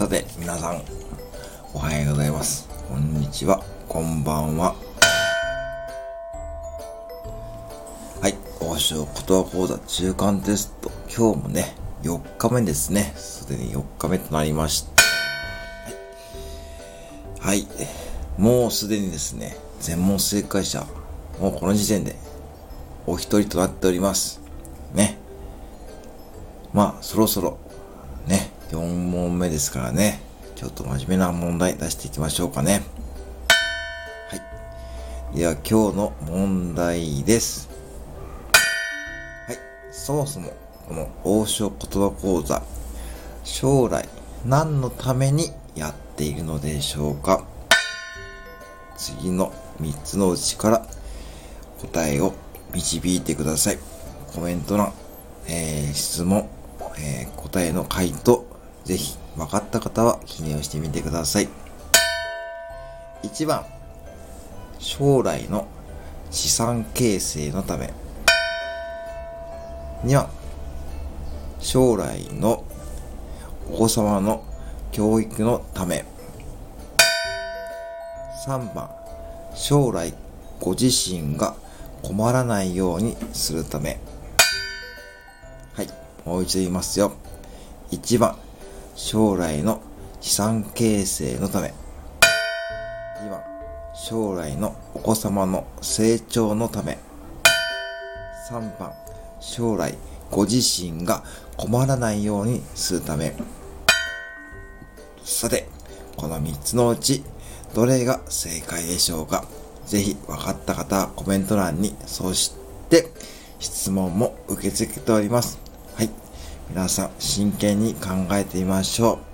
さて皆さん、おはようございます。こんにちは。こんばんは。はい。王将言葉講座中間テスト。今日もね、4日目ですね。すでに4日目となりました。はい。はい、もうすでにですね、全問正解者、もうこの時点で、お一人となっております。ね。まあ、そろそろ、4問目ですからね、ちょっと真面目な問題出していきましょうかね。はい。では、今日の問題です。はい。そもそも、この王将言葉講座、将来何のためにやっているのでしょうか次の3つのうちから答えを導いてください。コメント欄、えー、質問、えー、答えの回答、ぜひ分かった方は記入してみてください。1番、将来の資産形成のため。2番、将来のお子様の教育のため。3番、将来ご自身が困らないようにするため。はい。もう一度言いますよ。1番、将来の資産形成のため。2番、将来のお子様の成長のため。3番、将来ご自身が困らないようにするため。さて、この3つのうち、どれが正解でしょうか？ぜひ分かった方はコメント欄に、そして質問も受け付けております。はい。皆さん真剣に考えてみましょう。